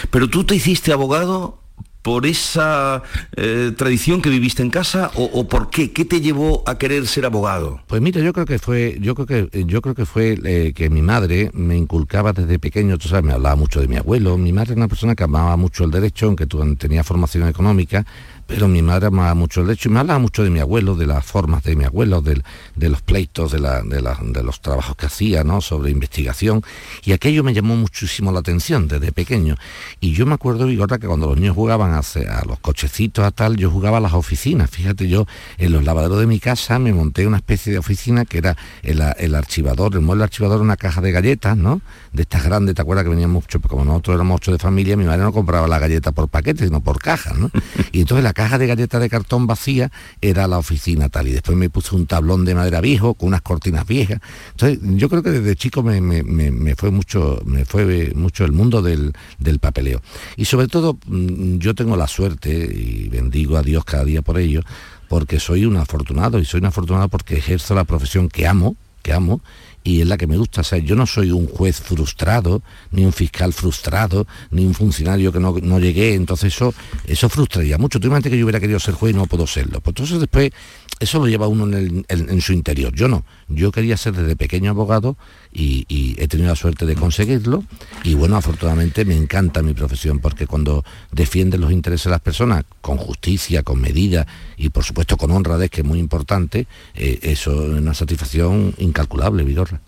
Pero tú te hiciste abogado por esa eh, tradición que viviste en casa o, por qué? ¿Qué te llevó a querer ser abogado? Pues mira, yo creo que fue, yo creo que, yo creo que fue eh, que mi madre me inculcaba desde pequeño, tú sabes, me hablaba mucho de mi abuelo. Mi madre era una persona que amaba mucho el derecho, aunque tenía formación económica, pero mi madre amaba mucho el hecho y me hablaba mucho de mi abuelo, de las formas de mi abuelo, de, de los pleitos, de, la, de, la, de, los trabajos que hacía, ¿no? sobre investigación, y aquello me llamó muchísimo la atención desde pequeño. Y yo me acuerdo, Vigorra, que cuando los niños jugaban a, a, los cochecitos, a tal, yo jugaba a las oficinas. Fíjate, yo en los lavaderos de mi casa me monté una especie de oficina que era el, el archivador, el mueble archivador, una caja de galletas, ¿no? De estas grandes, ¿te acuerdas que venían mucho? Como nosotros éramos ocho de familia, mi madre no compraba la galleta por paquete, sino por caja, ¿no? Y entonces la caja de galletas de cartón vacía era la oficina tal y después me puse un tablón de madera viejo con unas cortinas viejas. Entonces yo creo que desde chico me, me, me fue mucho me fue mucho el mundo del, del, papeleo. Y sobre todo mm, yo tengo la suerte y bendigo a Dios cada día por ello porque soy un afortunado y soy un afortunado porque ejerzo la profesión que amo que amo y es la que me gusta. O sea, yo no soy un juez frustrado, ni un fiscal frustrado, ni un funcionario que no, no llegué. Entonces eso, eso frustraría mucho. Tú imagínate que yo hubiera querido ser juez y no puedo serlo. Pues entonces después eso lo lleva uno en, el, en, en, su interior. Yo no. Yo quería ser desde pequeño abogado y, he tenido la suerte de conseguirlo. Y bueno, afortunadamente me encanta mi profesión porque cuando defiendes los intereses de las personas con justicia, con medida y por supuesto con honradez, que es muy importante, eh, eso es una satisfacción incalculable, Vidorra.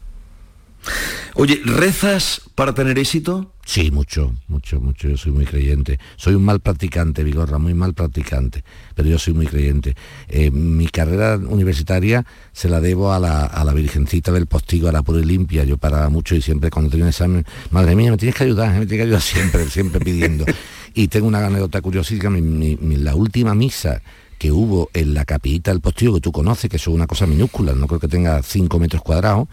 Oye, ¿rezas para tener éxito? Sí, mucho, mucho, mucho. Yo soy muy creyente. Soy un mal practicante, Vigorra, muy mal practicante, pero yo soy muy creyente. Eh, mi carrera universitaria se la debo a la, a la Virgencita del Postigo, a la pura y limpia. Yo paraba mucho y siempre cuando tenía un examen, madre mía, me tienes que ayudar, me tienes que ayudar siempre, siempre pidiendo. y tengo una anécdota curiosísima, mi, la última misa que hubo en la capillita del Postigo, que tú conoces, que es una cosa minúscula, no creo que tenga 5 metros cuadrados,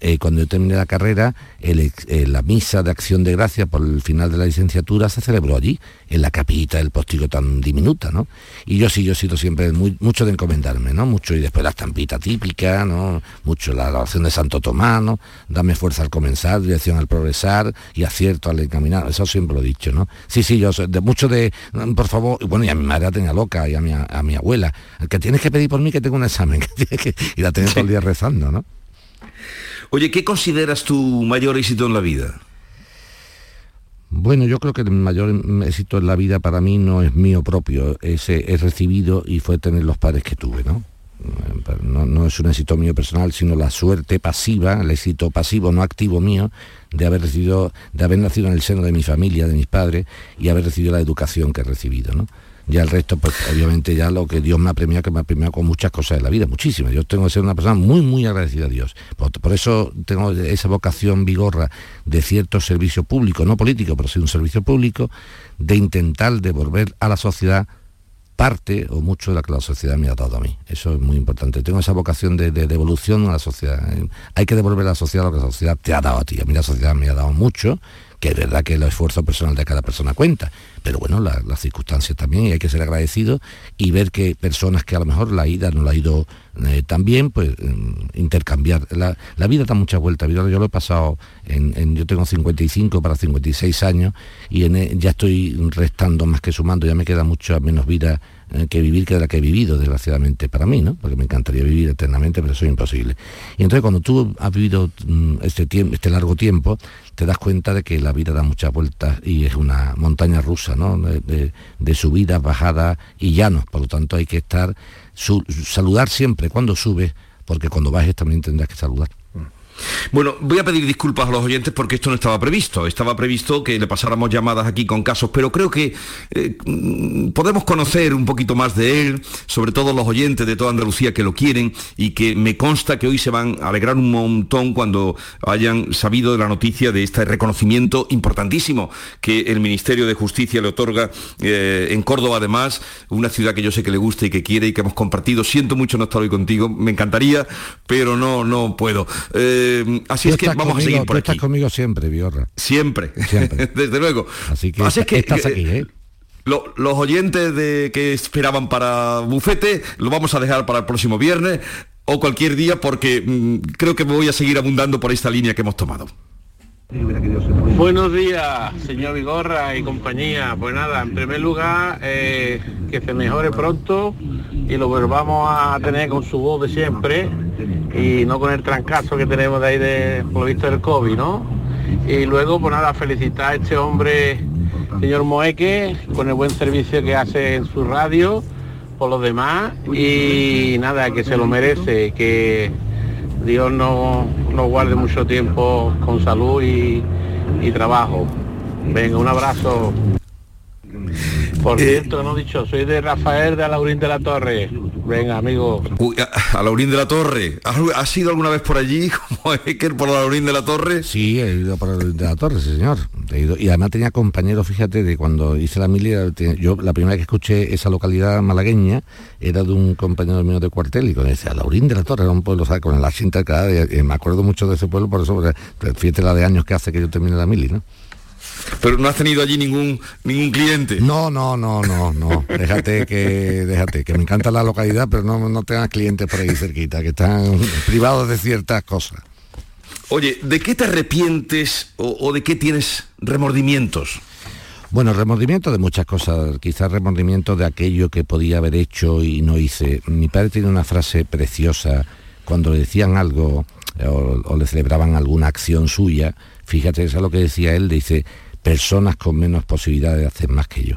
eh, cuando yo terminé la carrera, el, eh, la misa de acción de gracia por el final de la licenciatura se celebró allí, en la capillita del postigo tan diminuta, ¿no? Y yo sí, yo he sido siempre muy, mucho de encomendarme, ¿no? Mucho, y después la estampita típica, ¿no? Mucho la oración de Santo Tomás, ¿no? Dame fuerza al comenzar, dirección al progresar y acierto al encaminar, eso siempre lo he dicho, ¿no? Sí, sí, yo de mucho de, por favor, bueno, y a mi madre la tenía loca, y a mi, a mi abuela, el que tienes que pedir por mí que tengo un examen, que, y la sí. todo el día rezando, ¿no? Oye, ¿qué consideras tu mayor éxito en la vida? Bueno, yo creo que el mayor éxito en la vida para mí no es mío propio, es, es recibido y fue tener los padres que tuve, ¿no? No, no, es un éxito mío personal, sino la suerte pasiva, el éxito pasivo, no activo mío, de haber recibido, de haber nacido en el seno de mi familia, de mis padres, y haber recibido la educación que he recibido, ¿no? Ya el resto, pues obviamente ya lo que Dios me ha premiado, que me ha premiado con muchas cosas de la vida, muchísimas. Yo tengo que ser una persona muy, muy agradecida a Dios. Por, eso tengo esa vocación vigorra de cierto servicio público, no político, pero sí un servicio público, de intentar devolver a la sociedad parte o mucho de la que la sociedad me ha dado a mí. Eso es muy importante. Tengo esa vocación de, de devolución a la sociedad. Hay que devolver a la sociedad lo que la sociedad te ha dado a ti. A mí la sociedad me ha dado mucho, que es verdad que el esfuerzo personal de cada persona cuenta, pero bueno, la, las circunstancias también y hay que ser agradecido y ver que personas que a lo mejor la ida no la ha ido eh, tan bien, pues eh, intercambiar. La, la, vida da muchas vueltas, yo, lo he pasado, en, yo tengo 55 para 56 años y en, ya estoy restando más que sumando, ya me queda mucha menos vida eh, que vivir que la que he vivido, desgraciadamente, para mí, ¿no? Porque me encantaría vivir eternamente, pero eso es imposible. Y entonces cuando tú has vivido mm, este, tiempo, este largo tiempo, te das cuenta de que la vida da muchas vueltas y es una montaña rusa, ¿no? De, subidas, bajadas y llanos. Por lo tanto, hay que estar, saludar siempre cuando subes, porque cuando bajes también tendrás que saludar. Bueno, voy a pedir disculpas a los oyentes porque esto no estaba previsto. Estaba previsto que le pasáramos llamadas aquí con casos, pero creo que eh, mm, podemos conocer un poquito más de él, sobre todo los oyentes de toda Andalucía que lo quieren y que me consta que hoy se van a alegrar un montón cuando hayan sabido de la noticia de este reconocimiento importantísimo que el Ministerio de Justicia le otorga eh, en Córdoba, además, una ciudad que yo sé que le gusta y que quiere y que hemos compartido. Siento mucho no estar hoy contigo, me encantaría, pero no, no puedo. Eh, eh, así Tú es que vamos conmigo, a seguir por tú aquí. estás conmigo siempre, Biorra. Siempre, desde luego. Así que, Así es que- estás que- aquí, ¿eh? Lo- los oyentes de, que esperaban para bufete lo vamos a dejar para el próximo viernes o cualquier día porque mm, creo que voy a seguir abundando por esta línea que hemos tomado. Buenos días, señor Vigorra y compañía. Pues nada, en primer lugar, eh, que se mejore pronto y lo volvamos a tener con su voz de siempre y no con el trancazo que tenemos de ahí de, por visto, del COVID, ¿no? Y luego, pues nada, felicitar a este hombre, señor Moeque, con el buen servicio que hace en su radio, por los demás y nada, que se lo merece, que Dios nos nos guarde mucho tiempo con salud y, y trabajo. Venga, un abrazo. Por cierto, no he dicho, soy de Rafael de Alaurín de la Torre. Venga, amigo. Uy, a, a Laurín de la Torre. ¿Has, has ido alguna vez por allí, como Eker, por Laurín de la Torre? Sí, he ido por el de la torre, sí, señor. He ido- y además tenía compañeros, fíjate, de cuando hice la milia, yo la primera vez que escuché esa localidad malagueña era de un compañero mío de cuartel y cuando decía Laurín de la Torre, era un pueblo, ¿sabes? Con el asiento cada me acuerdo mucho de ese pueblo, por eso, fíjate la de años que hace que yo termine la mili, ¿no? Pero no has tenido allí ningún ningún cliente. No, no, no, no, no. Déjate que, déjate, que me encanta la localidad, pero no, no tengas clientes por ahí cerquita, que están privados de ciertas cosas. Oye, ¿de qué te arrepientes o, o de qué tienes remordimientos? Bueno, remordimiento de muchas cosas, quizás remordimiento de aquello que podía haber hecho y no hice. Mi padre tiene una frase preciosa cuando le decían algo eh, o, o le celebraban alguna acción suya, fíjate, eso es lo que decía él, dice, personas con menos posibilidades de hacer más que yo.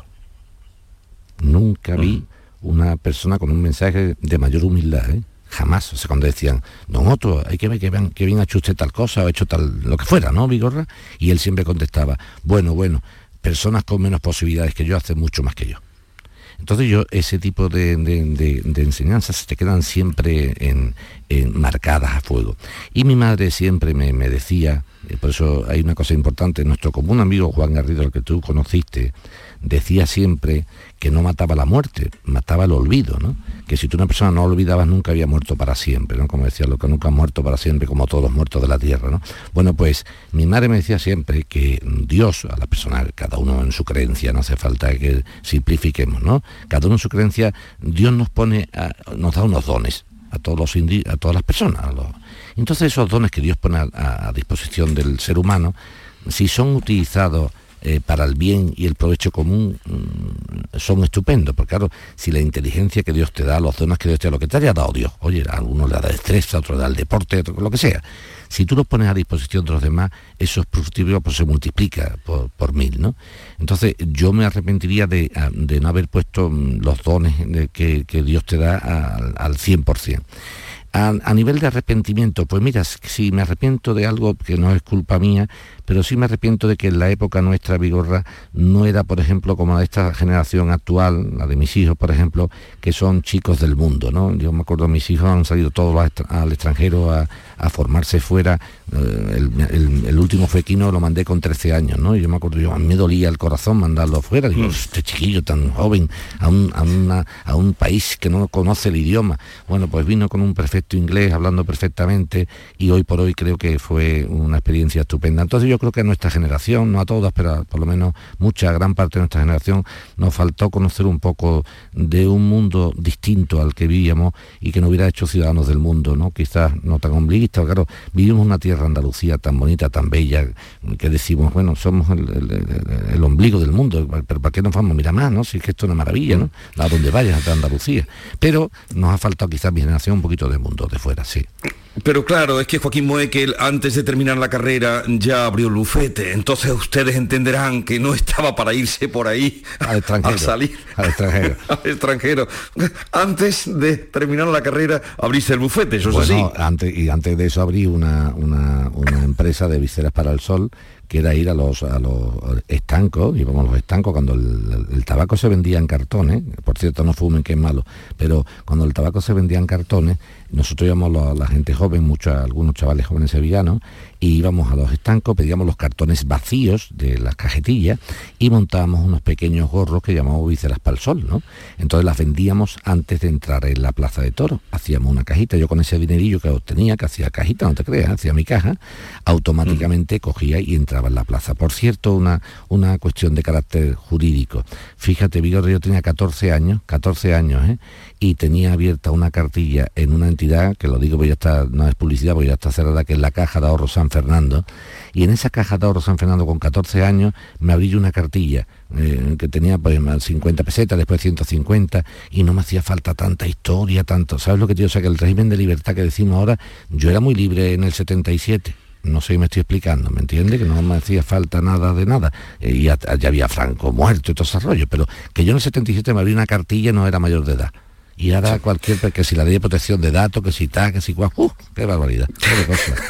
Nunca vi una persona con un mensaje de mayor humildad, ¿eh? Jamás. O sea, cuando decían, don Otto, hay que ver que bien, que bien ha hecho usted tal cosa o ha hecho tal, lo que fuera, ¿no, Vigorra? Y él siempre contestaba, bueno, bueno, personas con menos posibilidades que yo hacen mucho más que yo. Entonces yo, ese tipo de, de- de- de enseñanzas se te quedan siempre en, marcadas a fuego. Y mi madre siempre me, me decía, eh, por eso hay una cosa importante, nuestro común amigo Juan Garrido, al que tú conociste, decía siempre que no mataba la muerte, mataba el olvido, ¿no? Que si tú una persona no olvidabas nunca había muerto para siempre, ¿no? Como decía, lo que nunca ha muerto para siempre, como todos los muertos de la tierra, ¿no? Bueno, pues mi madre me decía siempre que Dios, a la persona, cada uno en su creencia, no hace falta que simplifiquemos, ¿no? Cada uno en su creencia, Dios nos pone, a- nos da unos dones a todos los a todas las personas. Entonces esos dones que Dios pone a disposición del ser humano, si son utilizados eh, para el bien y el provecho común, mm, son estupendos. Porque claro, si la inteligencia que Dios te da, los dones que Dios te da, lo que te haya dado Dios, oye, a uno le da destreza, a otro le da el deporte, otro lo que sea. Si tú los pones a disposición de los demás, eso es fructífero, pues se multiplica por, mil, ¿no? Entonces, yo me arrepentiría de, a- de no haber puesto mm, los dones que, que Dios te da al- al 100%. A, a nivel de arrepentimiento, pues mira, si me arrepiento de algo que no es culpa mía, pero sí me arrepiento de que en la época nuestra vigorra no era, por ejemplo, como la de esta generación actual, la de mis hijos, por ejemplo, que son chicos del mundo, ¿no? Yo me acuerdo, mis hijos han salido todos al extranjero a, a formarse fuera. eh, El, el- el último fequino lo mandé con 13 años, ¿no? Y yo me acuerdo, yo a mí me dolía el corazón mandarlo fuera. Digo, este chiquillo tan joven a un, a, una- a un país que no conoce el idioma. Bueno, pues vino con un perfecto inglés, hablando perfectamente, y hoy por hoy creo que fue una experiencia estupenda. Entonces yo creo que a nuestra generación, no a todas, pero por lo menos mucha, gran parte de nuestra generación, nos faltó conocer un poco de un mundo distinto al que vivíamos y que nos hubiera hecho ciudadanos del mundo, ¿no? Quizás no tan ombliguistas, claro, vivimos una tierra Andalucía tan bonita, tan bella, que decimos, bueno, somos el- el ombligo del mundo, pero ¿para qué nos vamos a mirar más, no? Si es que esto es una maravilla, ¿no? A donde vayas, a Andalucía. Pero nos ha faltado quizás mi generación un poquito de mundo de fuera, sí. Pero claro, es que Joaquín Moekel, antes de terminar la carrera, ya abrió el bufete. Entonces ustedes entenderán que no estaba para irse por ahí al extranjero, a salir al extranjero. al extranjero. Antes de terminar la carrera, abriste el bufete, eso bueno, es así. Antes, y antes de eso abrí una, una, una empresa de viseras para el sol que era ir a los, a los estancos, íbamos a los estancos cuando el, tabaco se vendía en cartones, por cierto no fumen que es malo, pero cuando el tabaco se vendía en cartones, nosotros íbamos a la, gente joven, muchos, algunos chavales jóvenes sevillanos, y íbamos a los estancos, pedíamos los cartones vacíos de las cajetillas y montábamos unos pequeños gorros que llamamos viseras para el sol, ¿no? Entonces las vendíamos antes de entrar en la plaza de toro. Hacíamos una cajita, yo con ese dinerillo que obtenía, que hacía cajita, no te creas, hacía mi caja, automáticamente cogía y entraba en la plaza. Por cierto, una, una cuestión de carácter jurídico. Fíjate, Vigor, yo tenía 14 años, 14 años, ¿eh? y tenía abierta una cartilla en una entidad, que lo digo porque ya está, no es publicidad, porque ya está cerrada, que es la Caja de Ahorro San Fernando, y en esa Caja de Ahorro San Fernando con 14 años me abrí una cartilla eh, que tenía pues 50 pesetas, después 150, y no me hacía falta tanta historia, tanto, ¿sabes lo que te digo? O sea, que el régimen de libertad que decimos ahora, yo era muy libre en el 77, no sé si me estoy explicando, ¿me entiende? Que no me hacía falta nada de nada. Eh, y ya, ya, había Franco muerto y todo ese rollo, pero que yo en el 77 me abrí una cartilla no era mayor de edad. Y ahora cualquier que si la ley de protección de datos que si está que si cual ¡uh! qué barbaridad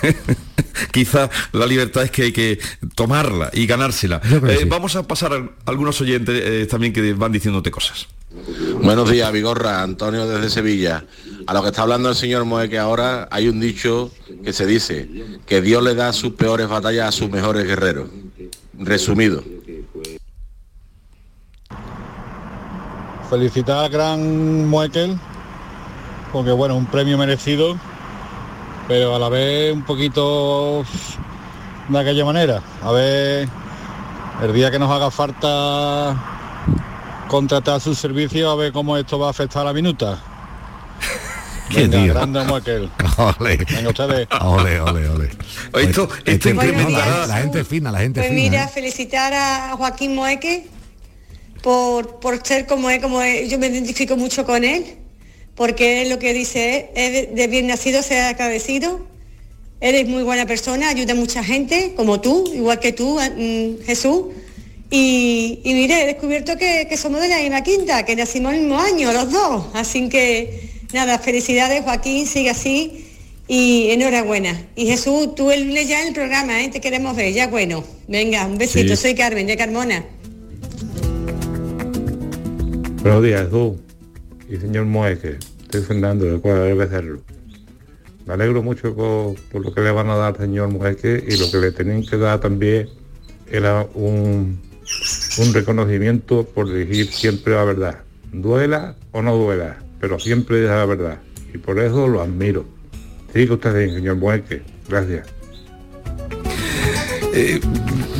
quizá la libertad es que hay que tomarla y ganársela. Eh, vamos a pasar a algunos oyentes eh, también que van diciéndote cosas. Buenos días Vigorra Antonio desde Sevilla a lo que está hablando el señor Moe que ahora hay un dicho que se dice que Dios le da sus peores batallas a sus mejores guerreros resumido felicitar al gran Muekel, porque bueno, un premio merecido, pero a la vez un poquito de aquella manera. A ver, el día que nos haga falta contratar su servicio, a ver cómo esto va a afectar a la minuta. Qué Venga, grande Muekel. Ole. Venga ustedes. Ole, ole, ole. Esto, esto este, la, la, gente fina, la gente pues fina. mira, ¿eh? felicitar a Joaquín Moeque por, por ser como es, como es, yo me identifico mucho con él, porque es lo que dice, es de, bien nacido, sea agradecido, eres muy buena persona, ayuda a mucha gente, como tú, igual que tú, mm, Jesús. Y, y, mire, he descubierto que, que, somos de la misma quinta, que nacimos el mismo año, los dos. Así que, nada, felicidades, Joaquín, sigue así y enhorabuena. Y Jesús, tú el lunes ya en el programa, ¿eh? te queremos ver, ya bueno. Venga, un besito, soy Carmen de Carmona. Buenos días, tú y señor Mueque. Estoy Fernando de Cuadra de Becerro. Me alegro mucho por, lo que le van a dar al señor Mueque y lo que le tenían que dar también era un, un reconocimiento por decir siempre la verdad. Duela o no duela, pero siempre dice la verdad. Y por eso lo admiro. Sigue usted, señor Mueque. Gracias. Eh,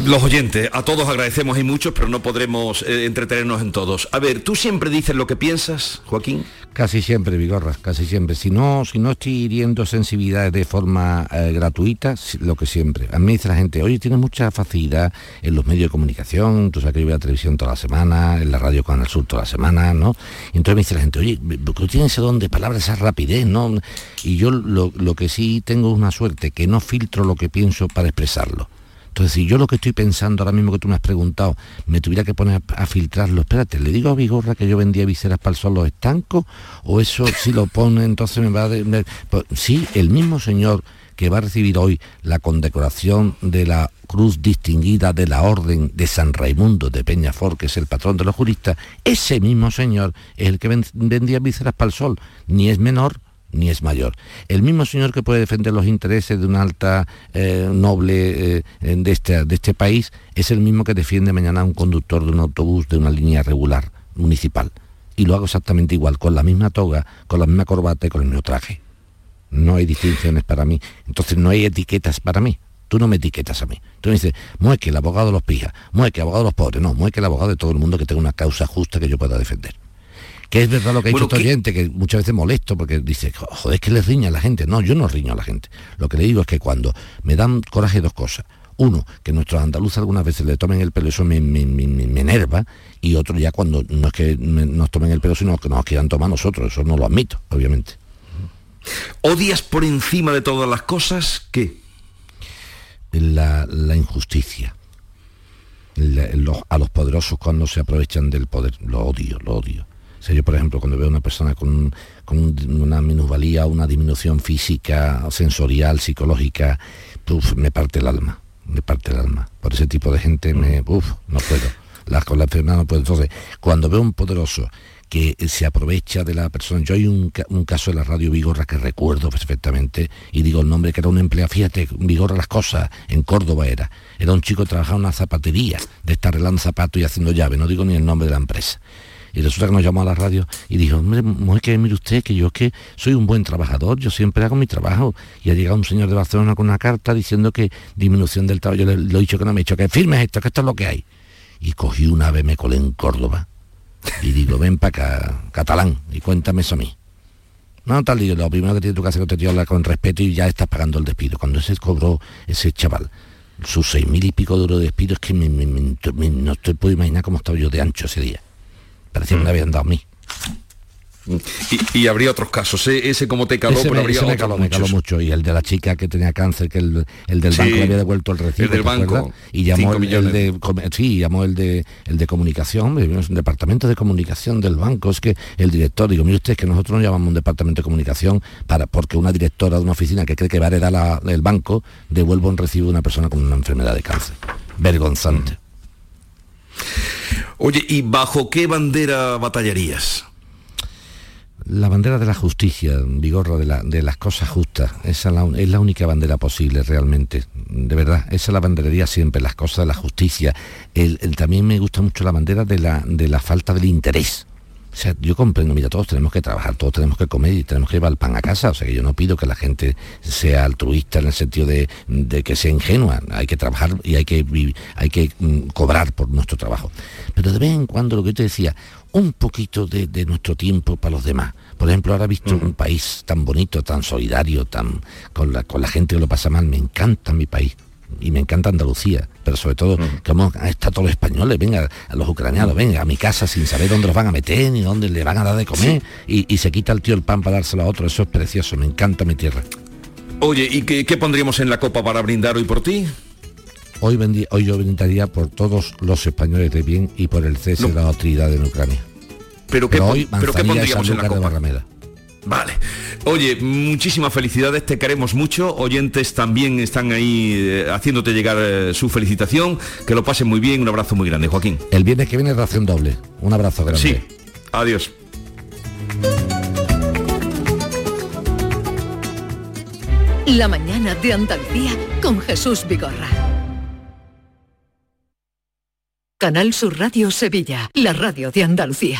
los oyentes, a todos agradecemos y muchos, pero no podremos eh, entretenernos en todos. A ver, ¿tú siempre dices lo que piensas, Joaquín? Casi siempre, Vigorra, casi siempre. Si no, si no estoy hiriendo sensibilidades de forma eh, gratuita, lo que siempre. A mí dice la gente, oye, tienes mucha facilidad en los medios de comunicación, tú sabes que yo veo la televisión toda la semana, en la radio con el sur toda la semana, ¿no? Entonces me dice la gente, oye, tú tienes ese don de palabras, esa rapidez, ¿no? Y yo lo, lo que sí tengo es una suerte, que no filtro lo que pienso para expresarlo. Entonces, si yo lo que estoy pensando ahora mismo que tú me has preguntado, me tuviera que poner a, filtrarlo, espérate, ¿le digo a Vigorra que yo vendía viseras para el sol los estancos? ¿O eso si lo pone entonces me va a... Pues, sí, el mismo señor que va a recibir hoy la condecoración de la Cruz Distinguida de la Orden de San Raimundo de Peñafort, que es el patrón de los juristas, ese mismo señor es el que vendía viseras para el sol, ni es menor ni es mayor. El mismo señor que puede defender los intereses de una alta eh, noble eh, de, este, de este país es el mismo que defiende mañana un conductor de un autobús de una línea regular municipal. Y lo hago exactamente igual, con la misma toga, con la misma corbata y con el mismo traje. No hay distinciones para mí. Entonces no hay etiquetas para mí. Tú no me etiquetas a mí. Tú me dices, mueque el abogado los pijas, mueque el abogado de los pobres. No, mueque el abogado de todo el mundo que tenga una causa justa que yo pueda defender que es verdad lo que ha dicho bueno, oyente, que muchas veces molesto porque dice, joder, es que le riña a la gente. No, yo no riño a la gente. Lo que le digo es que cuando me dan coraje dos cosas. Uno, que nuestros andaluces algunas veces le tomen el pelo, eso me, me, me, enerva. Y otro, ya cuando no es que nos tomen el pelo, sino que nos quieran tomar nosotros. Eso no lo admito, obviamente. ¿Odias por encima de todas las cosas qué? la, la injusticia. La- los- a los poderosos cuando se aprovechan del poder. Lo odio, lo odio. O sea, yo, por ejemplo, cuando veo a una persona con, con un- una minusvalía, una disminución física, sensorial, psicológica, uf, me parte el alma, me parte el alma. Por ese tipo de gente, me, uf, no puedo. Las con la enfermedad no puedo. Entonces, cuando veo un poderoso que se aprovecha de la persona. Yo hay un, un caso de la radio Vigorra que recuerdo perfectamente y digo el nombre que era un empleado, fíjate, Vigorra las cosas, en Córdoba era. Era un chico que trabajaba en una zapatería de estar arreglando zapatos y haciendo llave, no digo ni el nombre de la empresa. Y resulta que nos llamó a la radio y dijo, hombre, mujer, que mire usted, que yo es que soy un buen trabajador, yo siempre hago mi trabajo. Y ha llegado un señor de Barcelona con una carta diciendo que disminución del trabajo, yo le, le he dicho que no me he hecho, que firmes esto, que esto es lo que hay. Y cogí una ave, me colé en Córdoba. Y digo, ven para acá, catalán, y cuéntame eso a mí. No, tal, digo, lo primero que tiene tu casa es que te hablar con respeto y ya estás pagando el despido. Cuando ese cobró ese chaval sus seis mil y pico de euros de despido, es que no te puedo imaginar cómo estaba yo de ancho ese día. Parecía que me habían dado a mí. Y, y habría otros casos. ¿eh? Ese como te caló, Ese pero me, habría ese me caló, me caló muchos. mucho. Y el de la chica que tenía cáncer, que el, el del Sí, banco le había devuelto el recibo. el del ¿te banco? Y llamó el, de sí, llamó el de el de comunicación, un departamento de comunicación del banco. Es que el director, digo, mire usted, es que nosotros no llamamos un departamento de comunicación para porque una directora de una oficina que cree que va a heredar la- el banco devuelva un recibo de una persona con una enfermedad de cáncer. Vergonzante. Oye, ¿y bajo qué bandera batallarías? La bandera de la justicia, Vigorra, de, la- de las cosas justas, esa es la, es la única bandera posible realmente, de verdad, esa la banderaría siempre, las cosas de la justicia. El- el- también me gusta mucho la bandera de la, de la falta del interés. O sea, yo comprendo, mira, todos tenemos que trabajar, todos tenemos que comer y tenemos que llevar el pan a casa. O sea, que yo no pido que la gente sea altruista en el sentido de, de que sea ingenua. Hay que trabajar y hay que, hay que mm, cobrar por nuestro trabajo. Pero de vez en cuando, lo que yo te decía, un poquito de, de nuestro tiempo para los demás. Por ejemplo, ahora he visto un país tan bonito, tan solidario, tan con la, con la gente que lo pasa mal. Me encanta mi país y me encanta Andalucía, pero sobre todo como está todos los españoles, venga, a los ucranianos, venga a mi casa sin saber dónde los van a meter ni dónde le van a dar de comer y, y se quita el tío el pan para dárselo a otro, eso es precioso, me encanta mi tierra. Oye, ¿y qué, qué pondríamos en la copa para brindar hoy por ti? Hoy, vendí- hoy yo brindaría por todos los españoles de bien y por el cese de la hostilidad en Ucrania. ¿Pero qué, Pero pon- hoy pero qué pondríamos en la de copa? Barrameda. Vale. Oye, muchísimas felicidades, te queremos mucho. Oyentes también están ahí eh, haciéndote llegar eh, su felicitación. Que lo pasen muy bien. Un abrazo muy grande, Joaquín. El viernes que viene ración doble. Un abrazo grande. Sí. Adiós. La mañana de Andalucía con Jesús Vigorra. Canal Sur Radio Sevilla, la radio de Andalucía.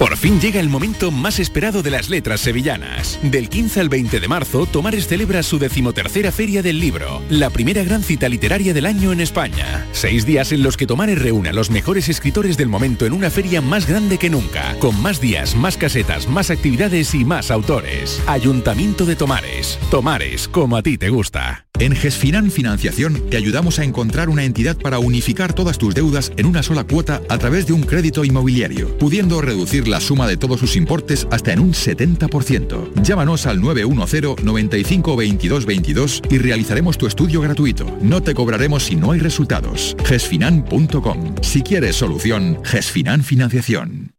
Por fin llega el momento más esperado de las letras sevillanas. Del 15 al 20 de marzo, Tomares celebra su decimotercera Feria del Libro, la primera gran cita literaria del año en España. Seis días en los que Tomares reúne a los mejores escritores del momento en una feria más grande que nunca, con más días, más casetas, más actividades y más autores. Ayuntamiento de Tomares. Tomares, como a ti te gusta. En Gesfinan Financiación te ayudamos a encontrar una entidad para unificar todas tus deudas en una sola cuota a través de un crédito inmobiliario, pudiendo reducir la suma de todos sus importes hasta en un 70%. Llámanos al 910 95 22 22 y realizaremos tu estudio gratuito. No te cobraremos si no hay resultados. Gesfinan.com. Si quieres solución, Gesfinan Financiación.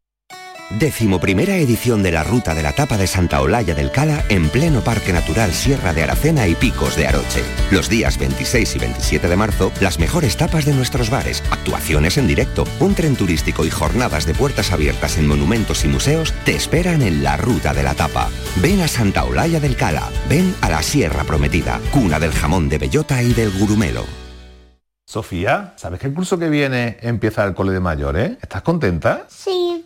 Decimoprimera edición de la Ruta de la Tapa de Santa Olalla del Cala en pleno Parque Natural Sierra de Aracena y Picos de Aroche. Los días 26 y 27 de marzo, las mejores tapas de nuestros bares, actuaciones en directo, un tren turístico y jornadas de puertas abiertas en monumentos y museos te esperan en la Ruta de la Tapa. Ven a Santa Olalla del Cala, ven a la Sierra Prometida, cuna del jamón de bellota y del gurumelo. Sofía, ¿sabes que el curso que viene empieza el cole de mayores? ¿Estás contenta? Sí,